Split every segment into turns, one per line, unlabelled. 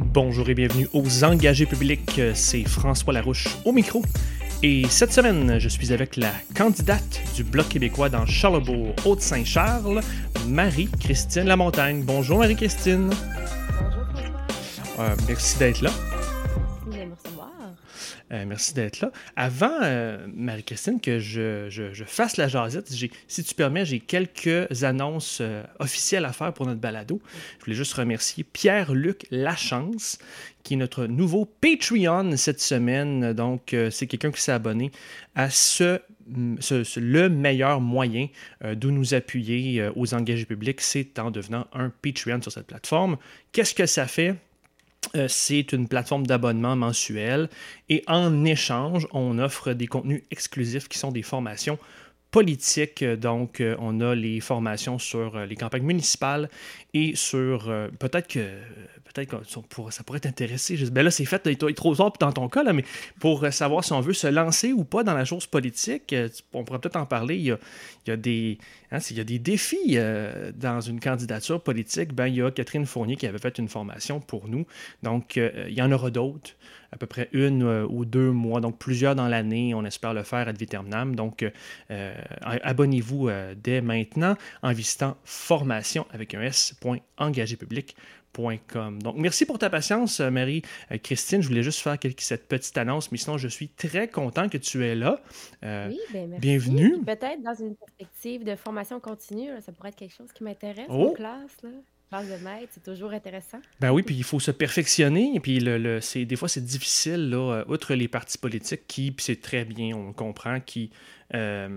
Bonjour et bienvenue aux engagés publics. C'est François Larouche au micro. Et cette semaine, je suis avec la candidate du Bloc québécois dans Charlebourg, Haute-Saint-Charles, Marie-Christine Lamontagne. Bonjour Marie-Christine.
Bonjour François.
Euh, merci d'être là. Euh, merci d'être là. Avant, euh, Marie-Christine, que je, fasse la jasette, si tu permets, j'ai quelques annonces euh, officielles à faire pour notre balado. Je voulais juste remercier Pierre-Luc Lachance, qui est notre nouveau Patreon cette semaine. Donc, c'est quelqu'un qui s'est abonné à ce, ce- le meilleur moyen euh, de nous appuyer aux engagés publics, c'est en devenant un Patreon sur cette plateforme. Qu'est-ce que ça fait? Euh, c'est une plateforme d'abonnement mensuel et en échange, on offre des contenus exclusifs qui sont des formations politiques. Donc, euh, on a les formations sur euh, les campagnes municipales et sur euh, peut-être que peut-être que ça pourrait, t'intéresser. Ben là, c'est fait, il est trop tard dans ton cas, là, mais pour euh, savoir si on veut se lancer ou pas dans la chose politique, euh, on pourrait peut-être en parler. Il y a, il y a des, hein, s'il y a des défis euh, dans une candidature politique. Ben, il y a Catherine Fournier qui avait fait une formation pour nous. Donc, il y en aura d'autres, à peu près une ou deux mois, donc plusieurs dans l'année. On espère le faire ad vitam. Donc, abonnez-vous dès maintenant en visitant formation avec un s.engagépublic.com. Donc, merci pour ta patience, euh, Marie-Christine. Je voulais juste faire quelque- cette petite annonce, mais sinon, je suis très content que tu es là. Euh,
Oui, ben
bienvenue.
Peut-être dans une perspective de formation continue, ça pourrait être quelque chose qui m'intéresse
Oh.
en classe. Là. Classe de maître, c'est toujours intéressant.
Ben oui, puis il faut se perfectionner. Et puis le, le- c'est, des fois, c'est difficile, là, euh, outre les partis politiques qui, puis c'est très bien, on comprend, qui, euh,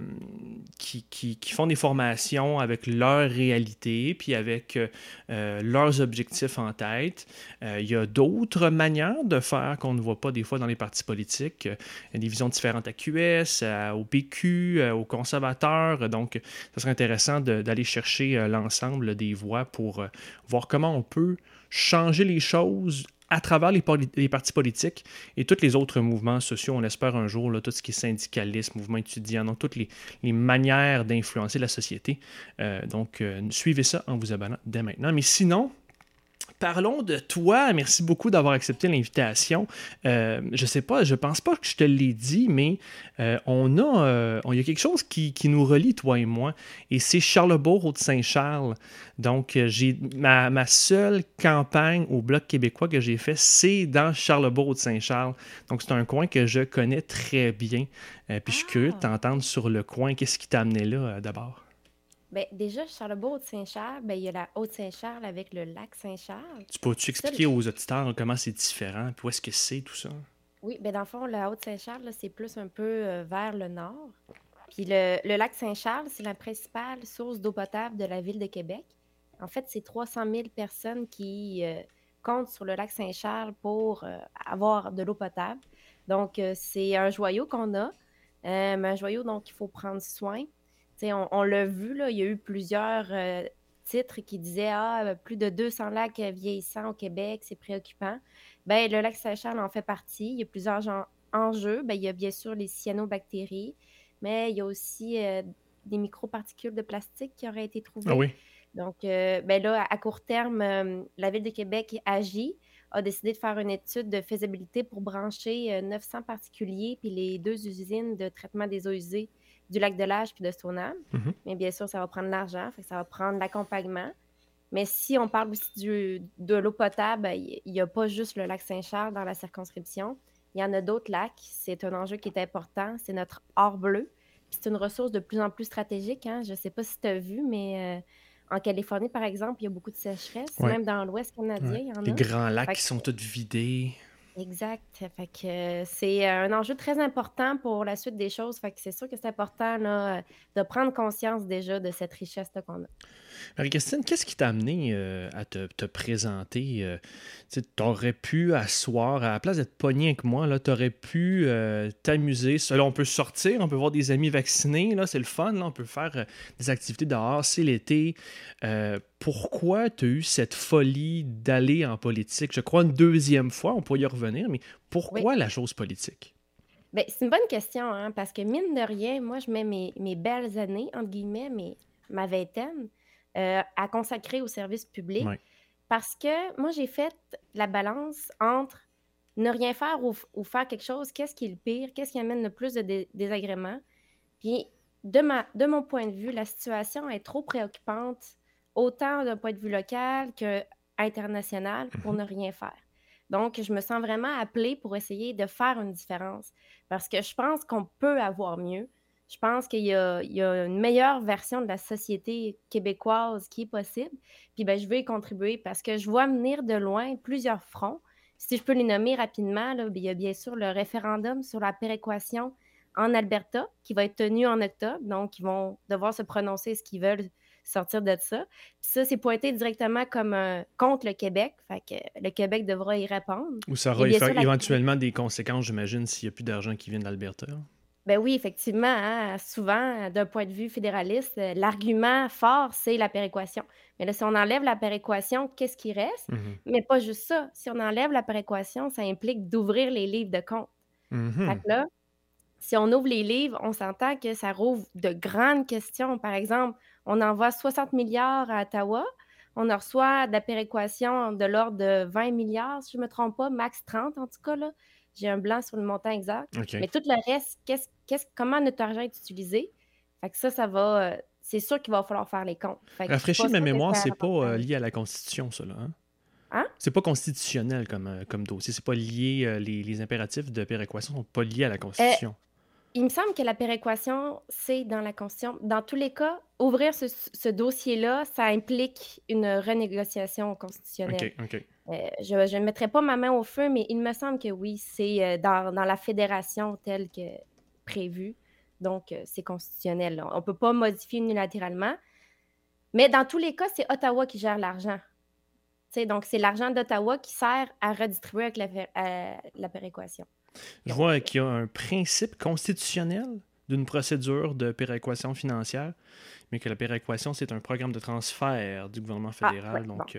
qui, font des formations avec leur réalité, puis avec euh, euh, leurs objectifs en tête. Il y a d'autres manières de faire qu'on ne voit pas des fois dans les partis politiques. Il y a des visions différentes à QS, au PQ, aux conservateurs. Donc, ça serait intéressant d'aller chercher l'ensemble des voix pour voir comment on peut changer les choses à travers les, partis politiques et tous les autres mouvements sociaux. On espère un jour, là, tout ce qui est syndicalisme, mouvement étudiant, donc toutes les, les manières d'influencer la société. Euh, donc, euh, suivez ça en vous abonnant dès maintenant. Mais sinon, Parlons de toi. Merci beaucoup d'avoir accepté l'invitation. Euh, je sais pas, je pense pas que je te l'ai dit, mais euh, on a, euh, on- y a quelque chose qui, qui nous relie, toi et moi, et c'est Charlebourg au Saint-Charles. Donc, euh, j'ai ma, ma seule campagne au Bloc québécois que j'ai fait, c'est dans Charlebourg au Saint-Charles. Donc, c'est un coin que je connais très bien. Puis, je suis curieux de
Ah.
t'entendre sur le coin. Qu'est-ce qui t'a amené là, d'abord?
Ben, déjà, Charlebourg de Saint-Charles, ben, il y a la Haute-Saint-Charles avec le lac Saint-Charles.
Tu peux-tu expliquer aux auditeurs comment c'est différent, puis où est-ce que c'est, tout ça?
Oui, ben, dans le fond, la Haute-Saint-Charles, c'est plus un peu euh, vers le nord. Puis le, le lac Saint-Charles, c'est la principale source d'eau potable de la ville de Québec. En fait, c'est 300 000 personnes qui euh, comptent sur le lac Saint-Charles pour euh, avoir de l'eau potable. Donc, c'est un joyau qu'on a, un joyau dont il faut prendre soin. On, on l'a vu, là, il y a eu plusieurs euh, titres qui disaient Ah, euh, plus de 200 lacs vieillissants au Québec, c'est préoccupant. Ben, le lac Saint-Charles en fait partie. Il y a plusieurs enjeux. Ben, il y a bien sûr les cyanobactéries, mais il y a aussi euh, des microparticules de plastique qui auraient été trouvées.
Ah oui.
Donc, euh, ben là, à court terme, euh, la Ville de Québec agit, a décidé de faire une étude de faisabilité pour brancher euh, 900 particuliers puis les deux usines de traitement des eaux usées du lac de l'Âge puis de Stoneham.
Mhm.
Mais bien sûr, ça va prendre de l'argent, ça va prendre l'accompagnement. Mais si on parle aussi du- de l'eau potable, ben, il n'y a pas juste le lac Saint-Charles dans la circonscription. Il y en a d'autres lacs. C'est un enjeu qui est important. C'est notre or bleu. C'est une ressource de plus en plus stratégique. hein. Je ne sais pas si tu as vu, mais euh, en Californie, par exemple, il y a beaucoup de sécheresse.
Ouais.
Même dans l'Ouest canadien,
Ouais.
il y en
Les
a.
grands lacs qui sont tous vidés.
Exact. Fait que euh, c'est un enjeu très important pour la suite des choses. Fait que c'est sûr que c'est important euh, de prendre conscience déjà de cette richesse-là qu'on a.
Marie-Christine, qu'est-ce qui t'a amené euh, à te, te présenter? euh, tu aurais pu asseoir, à la place d'être pogné avec moi, tu aurais pu euh, t'amuser. Là, on peut sortir, on peut voir des amis vaccinés, là, c'est le fun, là, on peut faire des activités dehors, c'est l'été. Pourquoi tu as eu cette folie d'aller en politique? Je crois une deuxième fois, on pourrait y revenir, mais pourquoi la chose politique?
Ben, c'est une bonne question, hein, parce que mine de rien, moi, je mets mes, mes belles années, entre guillemets, mes, ma vingtaine, euh, à consacrer au service public.
Ouais.
parce que moi, j'ai fait la balance entre ne rien faire ou, faire quelque chose. Qu'est-ce qui est le pire? Qu'est-ce qui amène le plus de désagréments? Puis, de, ma, de mon point de vue, la situation est trop préoccupante, autant d'un point de vue local qu'international, pour mhm. ne rien faire. Donc, je me sens vraiment appelée pour essayer de faire une différence parce que je pense qu'on peut avoir mieux. Je pense qu'il y, a une meilleure version de la société québécoise qui est possible. Puis ben, je veux y contribuer parce que je vois venir de loin plusieurs fronts. Si je peux les nommer rapidement, là, il y a bien sûr le référendum sur la péréquation en Alberta qui va être tenu en octobre. Donc, ils vont devoir se prononcer ce qu'ils veulent sortir de ça. Puis ça, c'est pointé directement comme contre le Québec. Fait que le Québec devra y répondre.
Ou ça aura éventuellement des conséquences, j'imagine, s'il n'y a plus d'argent qui vient d'Alberta.
Ben oui, effectivement. Hein, souvent, d'un point de vue fédéraliste, euh, l'argument fort, c'est la péréquation. Mais là, si on enlève la péréquation, qu'est-ce qui reste? Mmh Mais pas juste ça. Si on enlève la péréquation, ça implique d'ouvrir les livres de compte. Mmh fait que là, si on ouvre les livres, on s'entend que ça rouvre de grandes questions. Par exemple, on envoie 60 milliards à Ottawa. On en reçoit de la péréquation de l'ordre de 20 milliards, si je ne me trompe pas, max 30 en tout cas. Là. J'ai un blanc sur le montant exact. Mais tout le reste, qu'est-ce, comment notre argent est utilisé? Fait que ça, ça va. Euh, c'est sûr qu'il va falloir faire les comptes.
Rafraîchir ma mémoire, c'est pas euh, lié à la Constitution, ça, là. Hein? Hein? C'est pas constitutionnel comme, euh, comme dossier. C'est pas lié. les, impératifs de péréquation sont pas liés à la Constitution.
Il me semble que la péréquation, c'est dans la Constitution. Dans tous les cas, ouvrir ce, dossier-là, ça implique une renégociation constitutionnelle.
OK, OK.
Euh, je ne mettrai pas ma main au feu, mais il me semble que oui, c'est euh, dans, la fédération telle que prévue. Donc, euh, c'est constitutionnel. On ne peut pas modifier unilatéralement. Mais dans tous les cas, c'est Ottawa qui gère l'argent. donc, c'est l'argent d'Ottawa qui sert à redistribuer avec la, péréquation.
Je vois qu'il y a un principe constitutionnel d'une procédure de péréquation financière, mais que la péréquation, c'est un programme de transfert du gouvernement ah, fédéral. donc,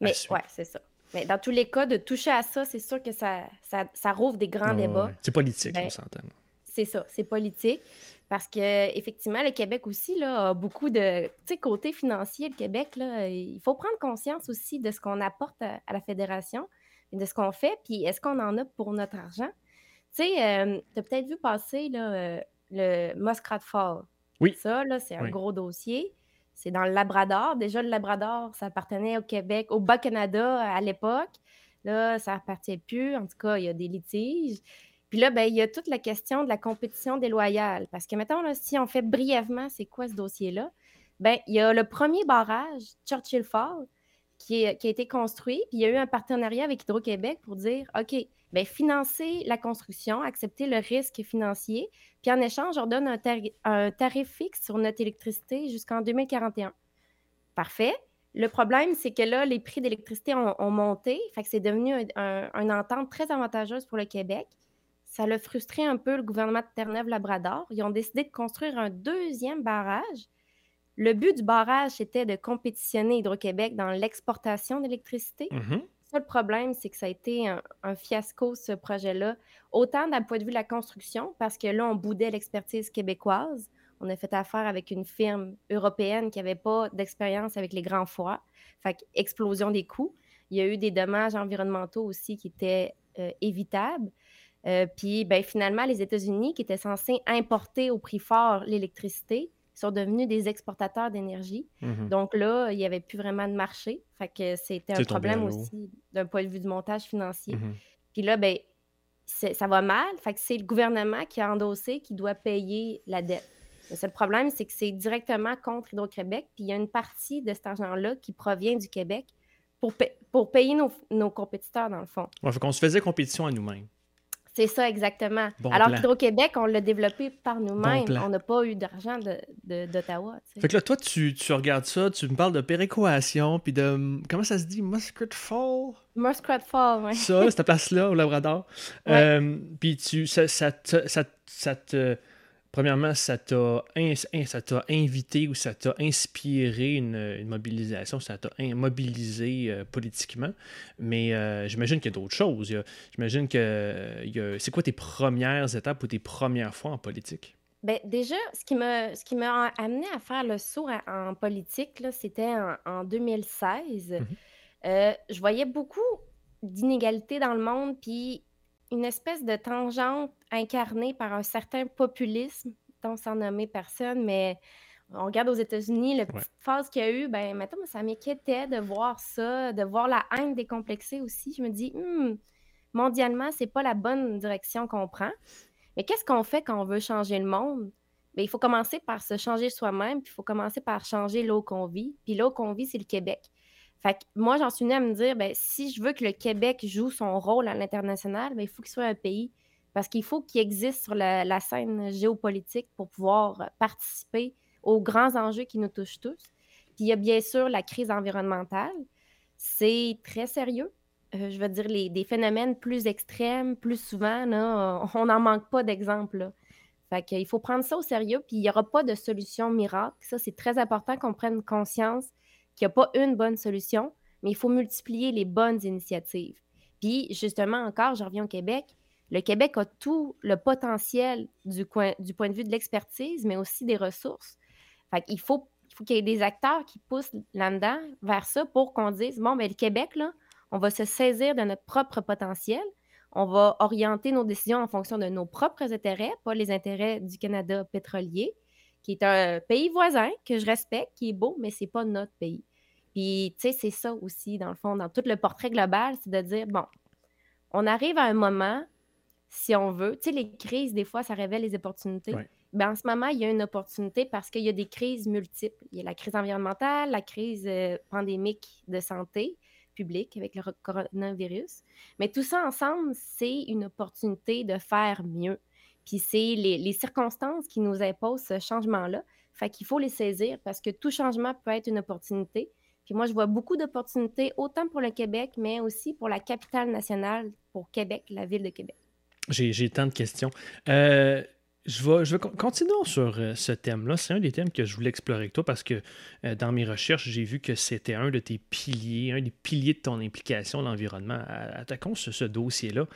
mais ouais, c'est ça. Mais dans tous les cas, de toucher à ça, c'est sûr que ça, ça, rouvre des grands débats.
C'est politique,
ben,
on s'entend.
C'est ça, c'est politique. Parce que effectivement, le Québec aussi là, a beaucoup de. Côté financier, le Québec, là, il faut prendre conscience aussi de ce qu'on apporte à, la Fédération et de ce qu'on fait, puis est-ce qu'on en a pour notre argent? Tu sais, euh, tu as peut-être vu passer là, euh, le Muskrat Fall.
Oui.
Ça, là, c'est un gros dossier. C'est dans le Labrador. Déjà, le Labrador, ça appartenait au Québec, au Bas-Canada à l'époque. Là, ça appartient plus. En tout cas, il y a des litiges. Puis là, ben, il y a toute la question de la compétition déloyale. Parce que, mettons, là, si on fait brièvement, c'est quoi ce dossier-là? Ben, il y a le premier barrage, Churchill Falls, qui, qui a été construit. Puis il y a eu un partenariat avec Hydro-Québec pour dire OK, ben, financer la construction, accepter le risque financier, puis en échange, on donne un, tarif fixe sur notre électricité jusqu'en 2041. Parfait. Le problème, c'est que là, les prix d'électricité ont, monté, fait que c'est devenu une entente très avantageuse pour le Québec. Ça a frustré un peu le gouvernement de Terre-Neuve-Labrador. Ils ont décidé de construire un deuxième barrage. Le but du barrage, c'était de compétitionner Hydro-Québec dans l'exportation d'électricité. Le problème, c'est que ça a été un, fiasco, ce projet-là, autant d'un point de vue de la construction, parce que là, on boudait l'expertise québécoise. On a fait affaire avec une firme européenne qui n'avait pas d'expérience avec les grands foies. Fait explosion des coûts. Il y a eu des dommages environnementaux aussi qui étaient euh, évitables. Euh, puis, ben, finalement, les États-Unis, qui étaient censés importer au prix fort l'électricité, sont devenus des exportateurs d'énergie. Mhm. Donc là, il n'y avait plus vraiment de marché. Fait que c'était un problème aussi d'un point de vue du montage financier. Mhm. Puis là, ben, ça va mal. Fait que c'est le gouvernement qui a endossé qui doit payer la dette. Le seul problème, c'est que c'est directement contre Hydro-Québec. Puis il y a une partie de cet argent-là qui provient du Québec pour, pour payer nos, nos, compétiteurs, dans le fond.
Ouais, fait qu'on se faisait compétition à nous-mêmes.
C'est ça, exactement. Alors qu'Hydro-Québec, on l'a développé par nous-mêmes. on n'a pas eu d'argent d'Ottawa.
De, fait que là, toi, tu, tu, regardes ça, tu me parles de péréquation, puis de. Comment ça se dit? Muskrat Fall?
Muskrat Fall, oui.
Ça, cette place-là, au Labrador. Euh, puis tu, ça, ça, ça, ça te premièrement, ça t'a invité ou ça t'a inspiré une, mobilisation, ça t'a mobilisé euh, politiquement. Mais euh, j'imagine qu'il y a d'autres choses. J'imagine que c'est quoi tes premières étapes ou tes premières fois en politique?
Bien, déjà, ce qui m'a ce qui m'a amené à faire le saut en, politique, c'était en, 2016. euh, je voyais beaucoup d'inégalités dans le monde, puis une espèce de tangente incarnée par un certain populisme, dont sans nommer personne, mais on regarde aux États-Unis, la petite phase qu'il y a eu, ben maintenant, ça m'inquiétait de voir ça, de voir la haine décomplexée aussi. Je me dis, «Hmm, mondialement, c'est pas la bonne direction qu'on prend. Mais qu'est-ce qu'on fait quand on veut changer le monde? Ben, il faut commencer par se changer soi-même, puis il faut commencer par changer l'eau qu'on vit. Puis l'eau qu'on vit, c'est le Québec. Fait que moi, j'en suis venue à me dire, ben, si je veux que le Québec joue son rôle à l'international, ben, il faut qu'il soit un pays. Parce qu'il faut qu'il existe sur la, scène géopolitique pour pouvoir participer aux grands enjeux qui nous touchent tous. Puis il y a bien sûr la crise environnementale. C'est très sérieux. Euh, je veux dire, les, des phénomènes plus extrêmes, plus souvent, là, on n'en manque pas d'exemples. Fait qu'il faut prendre ça au sérieux, puis il n'y aura pas de solution miracle. Ça, c'est très important qu'on prenne conscience qu'il n'y a pas une bonne solution, mais il faut multiplier les bonnes initiatives. Puis, justement, encore, je reviens au Québec. Le Québec a tout le potentiel du, point de vue de l'expertise, mais aussi des ressources. Qu'il faut, faut qu'il y ait des acteurs qui poussent là-dedans vers ça pour qu'on dise bon, mais ben, le Québec, là, on va se saisir de notre propre potentiel. On va orienter nos décisions en fonction de nos propres intérêts, pas les intérêts du Canada pétrolier, qui est un pays voisin que je respecte, qui est beau, mais c'est pas notre pays. Puis, tu sais, c'est ça aussi, dans le fond, dans tout le portrait global, c'est de dire, bon, on arrive à un moment, si on veut, tu sais, les crises, des fois, ça révèle les opportunités. Ben, en ce moment, il y a une opportunité parce qu'il y a des crises multiples. Il y a la crise environnementale, la crise euh, pandémique de santé publique avec le coronavirus. Mais tout ça ensemble, c'est une opportunité de faire mieux. Puis c'est les, circonstances qui nous imposent ce changement-là. Fait qu'il faut les saisir parce que tout changement peut être une opportunité. Puis moi, je vois beaucoup d'opportunités, autant pour le Québec, mais aussi pour la capitale nationale, pour Québec, la ville de Québec.
J'ai tant de questions. Euh, je vais, je continuons sur euh, ce thème-là. C'est un des thèmes que je voulais explorer avec toi parce que euh, dans mes recherches, j'ai vu que c'était un de tes piliers, un des piliers de ton implication l'environnement. Attaquons ce, ce dossier-là.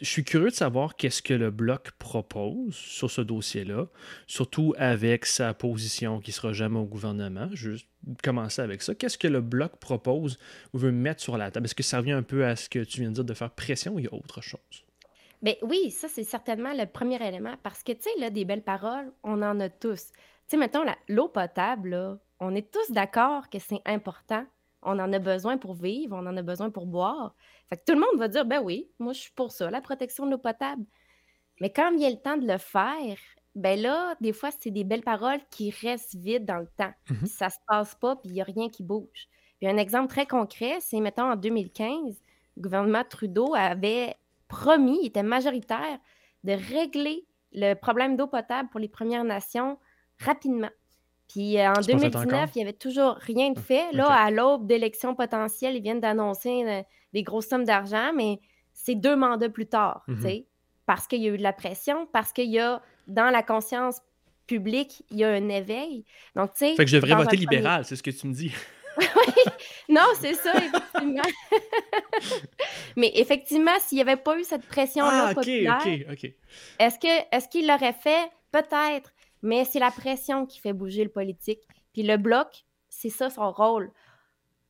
Je suis curieux de savoir qu'est-ce que le Bloc propose sur ce dossier-là, surtout avec sa position qui sera jamais au gouvernement. Juste commencer avec ça. Qu'est-ce que le Bloc propose ou veut mettre sur la table? Est-ce que ça revient un peu à ce que tu viens de dire de faire pression ou il y a autre chose?
Ben oui, ça, c'est certainement le premier élément parce que, tu sais, là, des belles paroles, on en a tous. Tu sais, mettons, l'eau potable, là, on est tous d'accord que c'est important. On en a besoin pour vivre, on en a besoin pour boire. Fait que tout le monde va dire, ben oui, moi, je suis pour ça, la protection de l'eau potable. Mais quand il y a le temps de le faire, ben là, des fois, c'est des belles paroles qui restent vides dans le temps. Mmh ça se passe pas, puis il n'y a rien qui bouge. Puis un exemple très concret, c'est, mettons, en 2015, le gouvernement Trudeau avait promis, il était majoritaire, de régler le problème d'eau potable pour les Premières Nations rapidement. Puis euh, en 2019, il n'y avait toujours rien de hum, fait. Là, à l'aube d'élections potentielles, ils viennent d'annoncer euh, des grosses sommes d'argent, mais c'est deux mandats plus tard, mmh sais, parce qu'il y a eu de la pression, parce qu'il y a, dans la conscience publique, il y a un éveil. Donc, tu sais...
Fait que je devrais voter libéral, c'est ce que tu me dis.
non, c'est ça, effectivement. Mais effectivement, s'il n'y avait pas eu cette pression-là
ah, populaire,
est-ce que est-ce qu'il l'aurait fait? Peut-être, mais c'est la pression qui fait bouger le politique. Puis le bloc, c'est ça son rôle.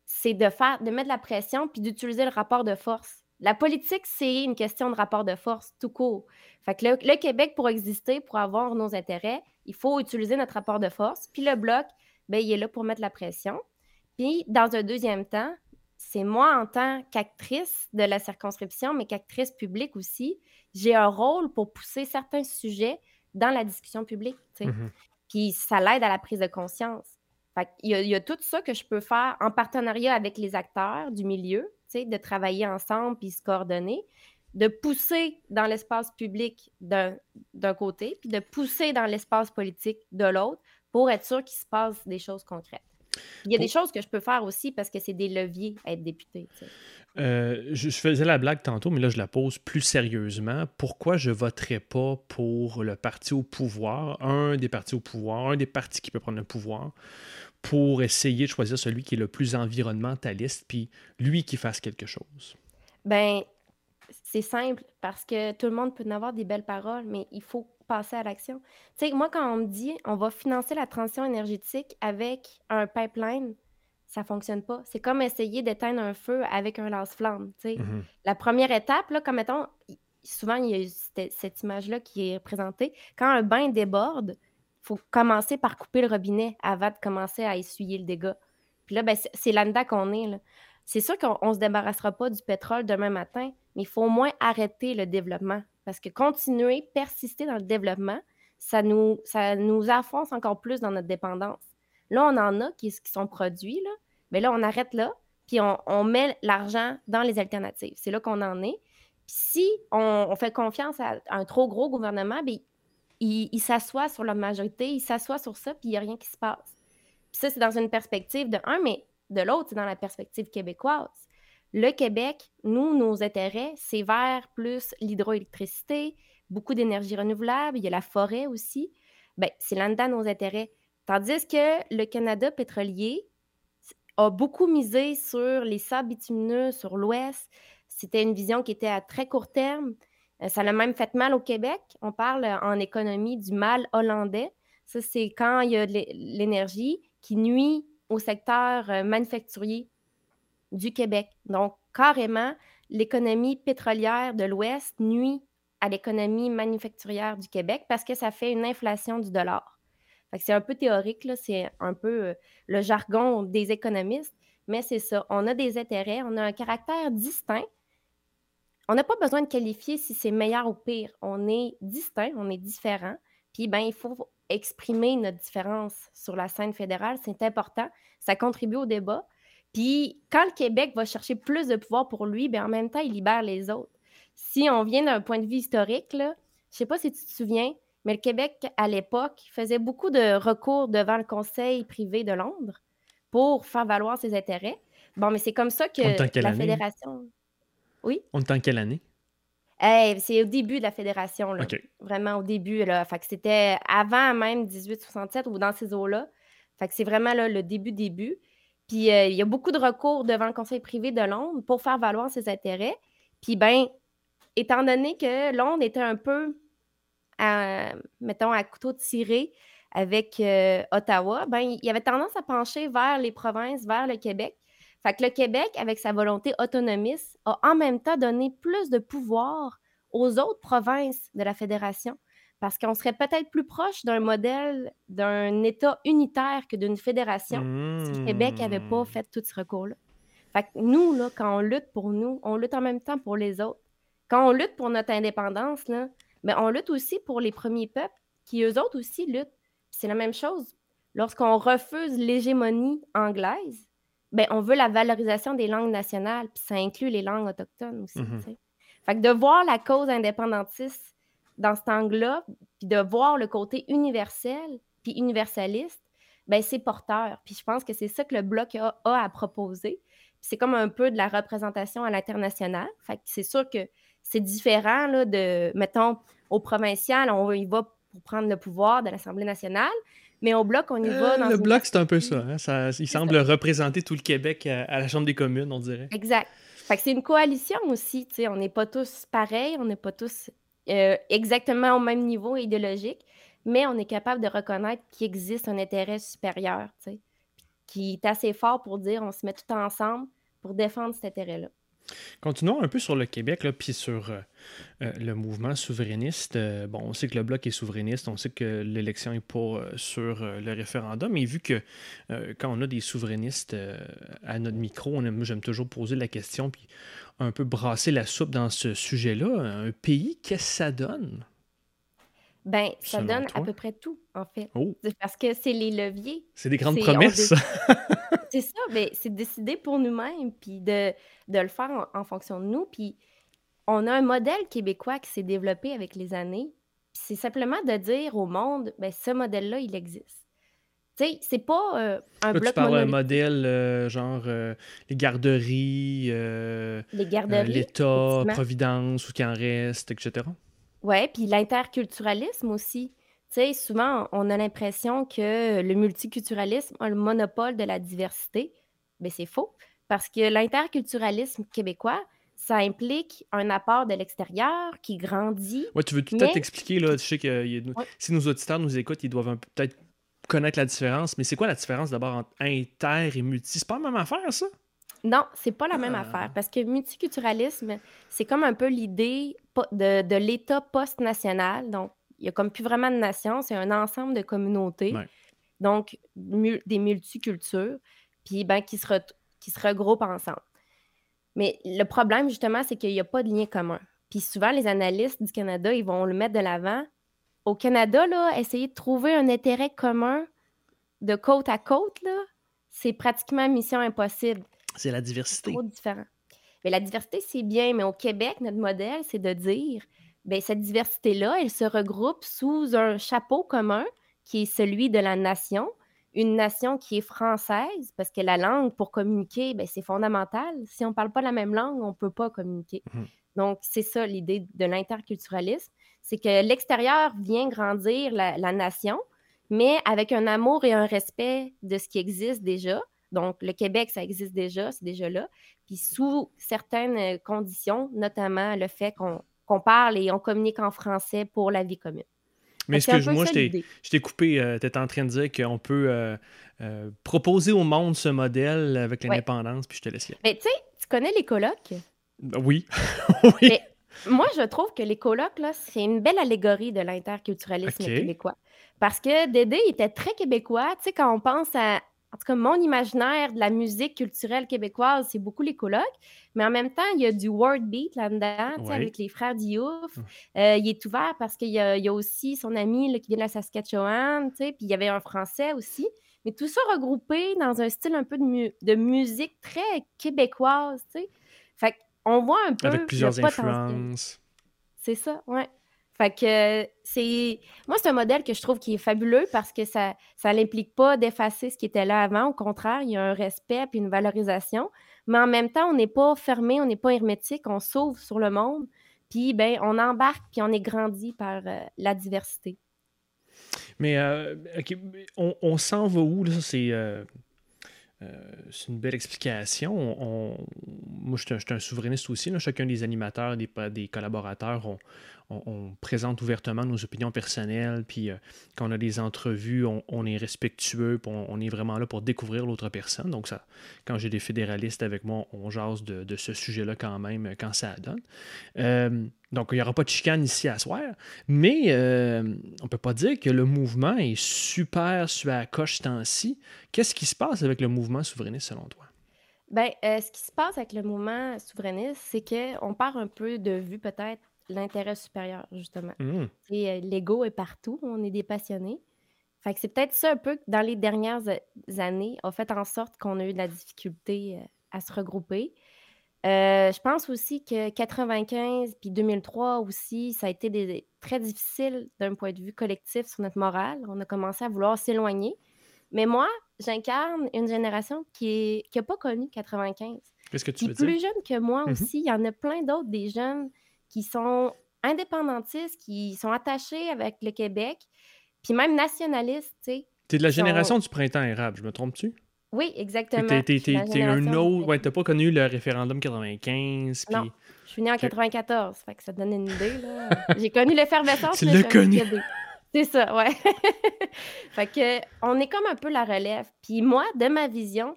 C'est de faire, de mettre la pression puis d'utiliser le rapport de force. La politique, c'est une question de rapport de force, tout court. Fait que le Québec, pour exister, pour avoir nos intérêts, il faut utiliser notre rapport de force. Puis le bloc, ben, il est là pour mettre la pression. Puis, dans un deuxième temps, c'est moi en tant qu'actrice de la circonscription, mais qu'actrice publique aussi, j'ai un rôle pour pousser certains sujets dans la discussion publique. Mmh puis ça l'aide à la prise de conscience. il, y a, tout ça que je peux faire en partenariat avec les acteurs du milieu, de travailler ensemble puis se coordonner, de pousser dans l'espace public d'un côté, puis de pousser dans l'espace politique de l'autre pour être sûr qu'il se passe des choses concrètes. Il y a des choses que je peux faire aussi parce que c'est des leviers à être député.
Euh, je, faisais la blague tantôt, mais là, je la pose plus sérieusement. Pourquoi je voterais pas pour le parti au pouvoir, un des partis au pouvoir, un des partis qui peut prendre le pouvoir, pour essayer de choisir celui qui est le plus environnementaliste, puis lui qui fasse quelque chose?
Ben, c'est simple parce que tout le monde peut en avoir des belles paroles, mais il faut passer à l'action. Tu sais, moi, quand on me dit on va financer la transition énergétique avec un pipeline, ça fonctionne pas. C'est comme essayer d'éteindre un feu avec un lance-flamme.
Mhm.
La première étape, là, comme mettons, souvent il y a cette, image-là qui est présentée. Quand un bain déborde, il faut commencer par couper le robinet avant de commencer à essuyer le dégât. Puis là, ben, c'est là-dedans qu'on est. C'est sûr qu'on ne se débarrassera pas du pétrole demain matin, mais il faut au moins arrêter le développement. Parce que continuer, persister dans le développement, ça nous, ça nous enfonce encore plus dans notre dépendance. Là, on en a qui, qui sont produits, là. mais là, on arrête là, puis on, met l'argent dans les alternatives. C'est là qu'on en est. Puis si on, fait confiance à un trop gros gouvernement, bien, il, s'assoit sur la majorité, il s'assoit sur ça, puis il n'y a rien qui se passe. Puis ça, c'est dans une perspective de un, mais de l'autre, c'est dans la perspective québécoise. Le Québec, nous, nos intérêts, c'est vers plus l'hydroélectricité, beaucoup d'énergie renouvelable, il y a la forêt aussi. Bien, c'est là-dedans nos intérêts. Tandis que le Canada pétrolier a beaucoup misé sur les sables bitumineux, sur l'Ouest. C'était une vision qui était à très court terme. Euh, ça l'a même fait mal au Québec. On parle en économie du mal hollandais. Ça, c'est quand il y a l'énergie qui nuit au secteur euh, manufacturier du Québec. Donc, carrément, l'économie pétrolière de l'Ouest nuit à l'économie manufacturière du Québec parce que ça fait une inflation du dollar. C'est un peu théorique, c'est un peu euh, le jargon des économistes, mais c'est ça. On a des intérêts, on a un caractère distinct. On n'a pas besoin de qualifier si c'est meilleur ou pire. On est distinct, on est différent. Puis, ben, il faut exprimer notre différence sur la scène fédérale. C'est important. Ça contribue au débat. Puis, quand le Québec va chercher plus de pouvoir pour lui, ben, en même temps, il libère les autres si on vient d'un point de vue historique, là, je ne sais pas si tu te souviens, mais le Québec, à l'époque, faisait beaucoup de recours devant le Conseil privé de Londres pour faire valoir ses intérêts. Bon, mais c'est comme ça que la Fédération. Oui?
On est en quelle année?
c'est au début de la Fédération, là. Vraiment au début. Là. Fait que c'était avant même 1867 ou dans ces eaux-là. Fait que c'est vraiment là, le début, début. Puis euh, il y a beaucoup de recours devant le Conseil privé de Londres pour faire valoir ses intérêts. Puis ben, étant donné que Londres était un peu, à, mettons, à couteau tiré avec euh, Ottawa, ben, il y avait tendance à pencher vers les provinces, vers le Québec. Fait que le Québec, avec sa volonté autonomiste, a en même temps donné plus de pouvoir aux autres provinces de la fédération parce qu'on serait peut-être plus proche d'un modèle d'un État unitaire que d'une fédération si le Québec n'avait pas mmh. fait tout ce recours-là. Fait que nous, là, quand on lutte pour nous, on lutte en même temps pour les autres. Quand on lutte pour notre indépendance, là, ben, on lutte aussi pour les premiers peuples qui, eux autres aussi, luttent. C'est la même chose. Lorsqu'on refuse l'hégémonie anglaise, ben, on veut la valorisation des langues nationales, puis ça inclut les langues autochtones aussi. Mm-hmm. Fait que de voir la cause indépendantiste dans cet angle-là, puis de voir le côté universel, puis universaliste, ben, c'est porteur. Puis je pense que c'est ça que le Bloc a, a à proposer. C'est comme un peu de la représentation à l'international. Fait que c'est sûr que c'est différent là, de, mettons, au provincial, on y va pour prendre le pouvoir de l'Assemblée nationale, mais au bloc, on y va
euh,
dans
Le bloc, c'est un peu ça, hein. ça. il semble représenter tout le Québec à, la Chambre des communes, on dirait.
Exact. Fait que c'est une coalition aussi, tu sais, on n'est pas tous pareils, on n'est pas tous euh, exactement au même niveau idéologique, mais on est capable de reconnaître qu'il existe un intérêt supérieur, qui est assez fort pour dire on se met tout ensemble pour défendre cet intérêt-là.
Continuons un peu sur le Québec, puis sur euh, euh, le mouvement souverainiste. Euh, bon, on sait que le Bloc est souverainiste, on sait que l'élection n'est pas sur le référendum, mais vu que quand on a des souverainistes à notre micro, j'aime toujours poser la question, puis un peu brasser la soupe dans ce sujet-là. Un pays, qu'est-ce que ça donne?
Ben, ça donne à peu près tout, en fait.
Oh.
Parce que c'est les leviers.
C'est des grandes promesses.
c'est ça, mais ben, c'est décider pour nous-mêmes, puis de, le faire en, fonction de nous. Puis on a un modèle québécois qui s'est développé avec les années. c'est simplement de dire au monde, ben, ce modèle-là, il existe. Tu sais, c'est pas euh, un bloc
Tu parles un modèle euh, genre euh, les garderies, l'État, Providence, ou qu'il en reste, etc.
Oui, puis l'interculturalisme aussi. Tu sais, souvent, on a l'impression que le multiculturalisme a le monopole de la diversité. Mais c'est faux, parce que l'interculturalisme québécois, ça implique un apport de l'extérieur qui grandit.
Oui, tu veux tout à fait expliquer, là, je sais que si nos auditeurs nous écoutent, ils doivent peut-être connaître la différence, mais c'est quoi la différence d'abord entre inter et multi? C'est pas la même affaire, ça?
Non, c'est pas la même
Ah.
affaire parce que multiculturalisme, c'est comme un peu l'idée de, de l'État post-national. Donc, il y a comme plus vraiment de nation, c'est un ensemble de communautés,
Ouais.
donc mu- des multicultures, puis ben, qui, se re- qui se regroupent ensemble. Mais le problème, justement, c'est qu'il n'y a pas de lien commun. Puis souvent, les analystes du Canada, ils vont le mettre de l'avant. Au Canada, là, essayer de trouver un intérêt commun de côte à côte, là, c'est pratiquement mission impossible
C'est la diversité.
trop différent. Mais la diversité, c'est bien, mais au Québec, notre modèle, c'est de dire, ben cette diversité-là, elle se regroupe sous un chapeau commun qui est celui de la nation, une nation qui est française, parce que la langue, pour communiquer, ben, c'est fondamental. Si on ne parle pas la même langue, on ne peut pas communiquer.
Mhm.
Donc, c'est ça l'idée de l'interculturalisme, c'est que l'extérieur vient grandir la, la nation, mais avec un amour et un respect de ce qui existe déjà. Donc, le Québec, ça existe déjà, c'est déjà là. Puis sous certaines euh, conditions, notamment le fait qu'on parle et on communique en français pour la vie commune.
Mais excuse-moi, je t'ai coupé. tu étais en train de dire qu'on peut euh, euh, proposer au monde ce modèle avec
Ouais.
l'indépendance, puis je te laisse aller.
Mais tu sais, tu connais les colloques?
Oui. oui.
Mais moi, je trouve que les colloques, là, c'est une belle allégorie de l'interculturalisme québécois. Parce que Dédé était très québécois. Tu sais, quand on pense à. En tout cas, mon imaginaire de la musique culturelle québécoise, c'est beaucoup les colloques. Mais en même temps, il y a du word beat là-dedans,
Ouais.
avec les frères Diouf.
Hum.
Euh, il est ouvert parce qu'il y, a il y a aussi son ami là, qui vient de la Saskatchewan, puis il y avait un français aussi. Mais tout ça regroupé dans un style un peu de, mu- de musique très québécoise, tu sais. Fait qu'on voit un peu
Avec plusieurs influences.
C'est ça, ouais. Fait c'est. Moi, c'est un modèle que je trouve qui est fabuleux parce que ça ça n'implique pas d'effacer ce qui était là avant. Au contraire, il y a un respect puis une valorisation. Mais en même temps, on n'est pas fermé, on n'est pas hermétique, on s'ouvre sur le monde. Puis, ben, on embarque puis on est grandi par euh, la diversité.
Mais euh, on, s'en va où? Là? Euh, euh, c'est une belle explication. On- on- moi, je suis un, souverainiste aussi. Chacun des animateurs, des, des collaborateurs, on, on- présente ouvertement nos opinions personnelles. Puis euh, quand on a des entrevues, on, est respectueux. puis on, est vraiment là pour découvrir l'autre personne. Donc, ça, quand j'ai des fédéralistes avec moi, on jase de, ce sujet-là quand même, euh, quand ça donne. Euh, donc, il n'y aura pas de chicane ici à soir. Mais on peut pas dire que le mouvement est super sur la coche temps-ci. Qu'est-ce qui se passe avec le mouvement souverainiste selon toi?
Euh, ce qui se passe avec le mouvement souverainiste, c'est qu'on perd un peu de vue peut-être l'intérêt supérieur, justement.
Hmm.
Et euh, l'ego est partout, on est des passionnés. Fait que c'est peut-être ça un peu que dans les dernières a- années a fait en sorte qu'on a eu de la difficulté euh, à se regrouper. Euh, je pense aussi que 95 puis 2003 aussi, ça a été des, très difficile d'un point de vue collectif sur notre morale. On a commencé à vouloir s'éloigner. Mais moi, j'incarne une génération qui n'a pas connu 95.
Qu'est-ce que tu veux dire?
plus jeune que moi
Mhm.
aussi, il y en a plein d'autres, des jeunes qui sont indépendantistes, qui sont attachés avec le Québec, puis même nationalistes, tu sais.
T'es de la
qui sont-
génération du printemps érable, je me trompe-tu?
Oui, exactement.
T'es, t'es- t'es- t'es un
génération
autre. Ouais, t'as pas connu le référendum 95. Puis...
Non. Je suis née en
Ok.
94, fait que ça te donne une idée, là. J'ai connu l'effervescence.
Tu l'as connu.
C'est ça, ouais. fait que on est comme un peu la relève. Puis moi, de ma vision,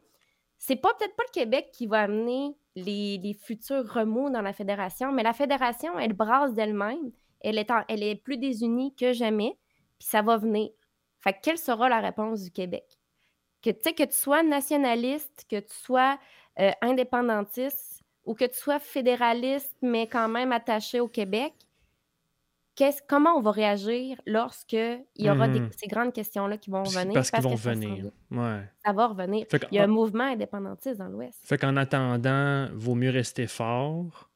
c'est pas peut-être pas le Québec qui va amener les, futurs remous dans la fédération, mais la fédération, elle brasse d'elle-même. Elle est, elle est plus désunie que jamais, puis ça va venir. Fait que quelle sera la réponse du Québec? Que, que tu sois nationaliste, que tu sois euh, indépendantiste ou que tu sois fédéraliste, mais quand même attaché au Québec, comment on va réagir lorsque il y aura des-
Mhm.
ces grandes questions-là qui vont
Parce-
venir?
parce qu'ils vont
que
venir. Ouais.
Ça va revenir. Il y a un mouvement indépendantiste dans l'Ouest.
fait qu'en attendant, vaut mieux rester fort.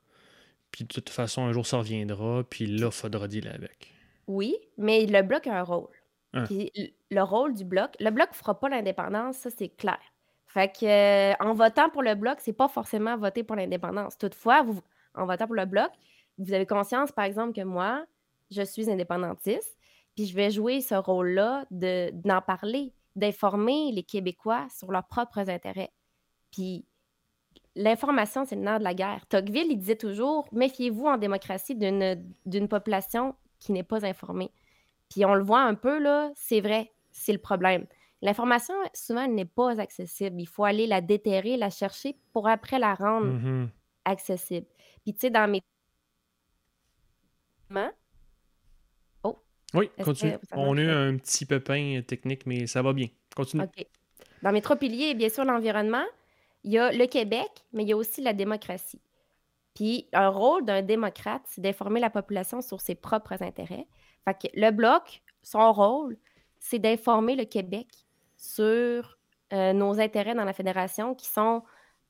Puis de toute façon, un jour, ça reviendra. Puis là, faudra dealer avec.
Oui, mais le bloc a un rôle.
Hein.
Puis le rôle du bloc, le bloc ne fera pas l'indépendance, ça c'est clair. Fait que euh, en votant pour le bloc, c'est pas forcément voter pour l'indépendance. Toutefois, vous, en votant pour le bloc, vous avez conscience, par exemple, que moi, je suis indépendantiste, puis je vais jouer ce rôle-là de d'en parler, d'informer les Québécois sur leurs propres intérêts. Puis l'information, c'est le nerf de la guerre. Tocqueville, il disait toujours méfiez-vous en démocratie d'une d'une population qui n'est pas informée. Puis on le voit un peu, là, c'est vrai. c'est le problème. L'information, souvent, elle n'est pas accessible. Il faut aller la déterrer, la chercher pour après la rendre
Mhm.
accessible. Puis, tu sais, dans mes...
Oui, continue.
que
On a eu un petit pépin technique, mais ça va bien. Continue.
Dans mes trois piliers, bien sûr, l'environnement, il y a le Québec, mais il y a aussi la démocratie. Puis, un rôle d'un démocrate, c'est d'informer la population sur ses propres intérêts. Fait que le Bloc, son rôle, c'est d'informer le Québec sur euh, nos intérêts dans la fédération qui sont